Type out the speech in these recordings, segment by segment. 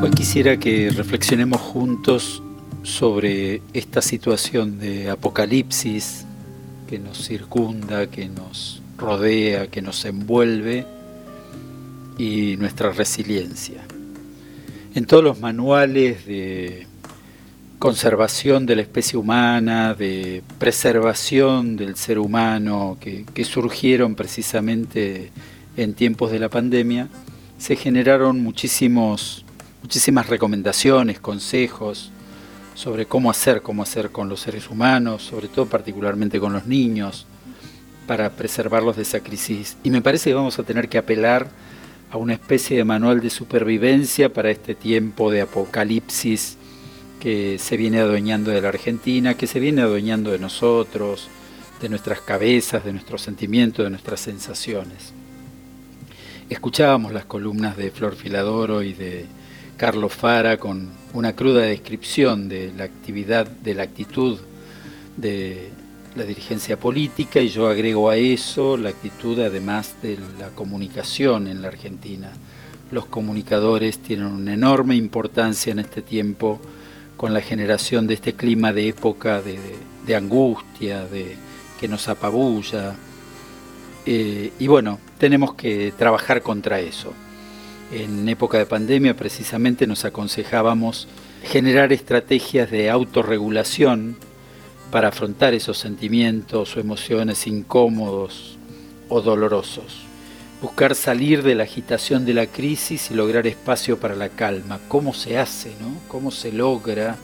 Hoy quisiera que reflexionemos juntos sobre esta situación de apocalipsis que nos circunda, que nos rodea, que nos envuelve y nuestra resiliencia. En todos los manuales de conservación de la especie humana, de preservación del ser humano, que, surgieron precisamente en tiempos de la pandemia, se generaron muchísimos, muchísimas recomendaciones, consejos sobre cómo hacer, cómo hacer con los seres humanos, sobre todo particularmente con los niños, para preservarlos de esa crisis. Y me parece que vamos a tener que apelar a una especie de manual de supervivencia para este tiempo de apocalipsis que se viene adueñando de la Argentina, que se viene adueñando de nosotros, de nuestras cabezas, de nuestros sentimientos, de nuestras sensaciones. Escuchábamos las columnas de Flor Filadoro y de Carlos Fara con una cruda descripción de la actividad, de la actitud de la dirigencia política y yo agrego a eso la actitud además de la comunicación en la Argentina. Los comunicadores tienen una enorme importancia en este tiempo con la generación de este clima de época de, angustia, de que nos apabulla. Eh, y bueno, tenemos que trabajar contra eso. En época de pandemia precisamente nos aconsejábamos generar estrategias de autorregulación para afrontar esos sentimientos o emociones incómodos o dolorosos buscar salir de la agitación de la crisis y lograr espacio para la calma. ¿Cómo se hace? No? ¿Cómo se logra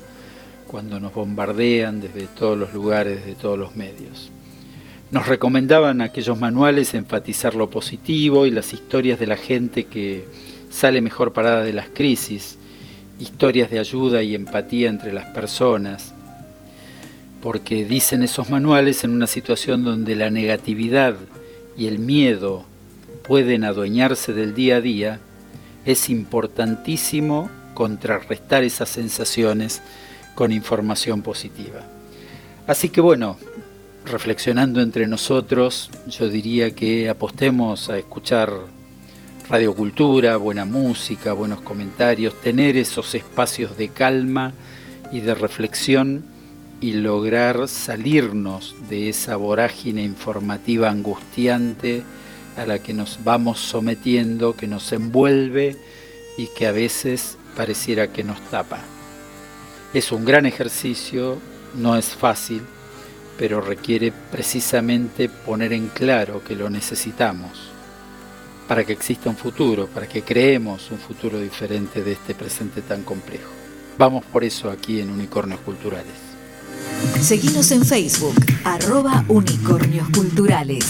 cuando nos bombardean desde todos los lugares, desde todos los medios? Nos recomendaban aquellos manuales enfatizar lo positivo y las historias de la gente que sale mejor parada de las crisis, historias de ayuda y empatía entre las personas, porque dicen esos manuales en una situación donde la negatividad y el miedo pueden adueñarse del día a día, es importantísimo contrarrestar esas sensaciones con información positiva. Así que bueno, reflexionando entre nosotros, yo diría que apostemos a escuchar radiocultura, buena música, buenos comentarios, tener esos espacios de calma y de reflexión y lograr salirnos de esa vorágine informativa angustiante a la que nos vamos sometiendo, que nos envuelve y que a veces pareciera que nos tapa. Es un gran ejercicio, no es fácil, pero requiere precisamente poner en claro que lo necesitamos para que exista un futuro, para que creemos un futuro diferente de este presente tan complejo. Vamos por eso aquí en Unicornios Culturales. Seguimos en Facebook, arroba Unicornios Culturales.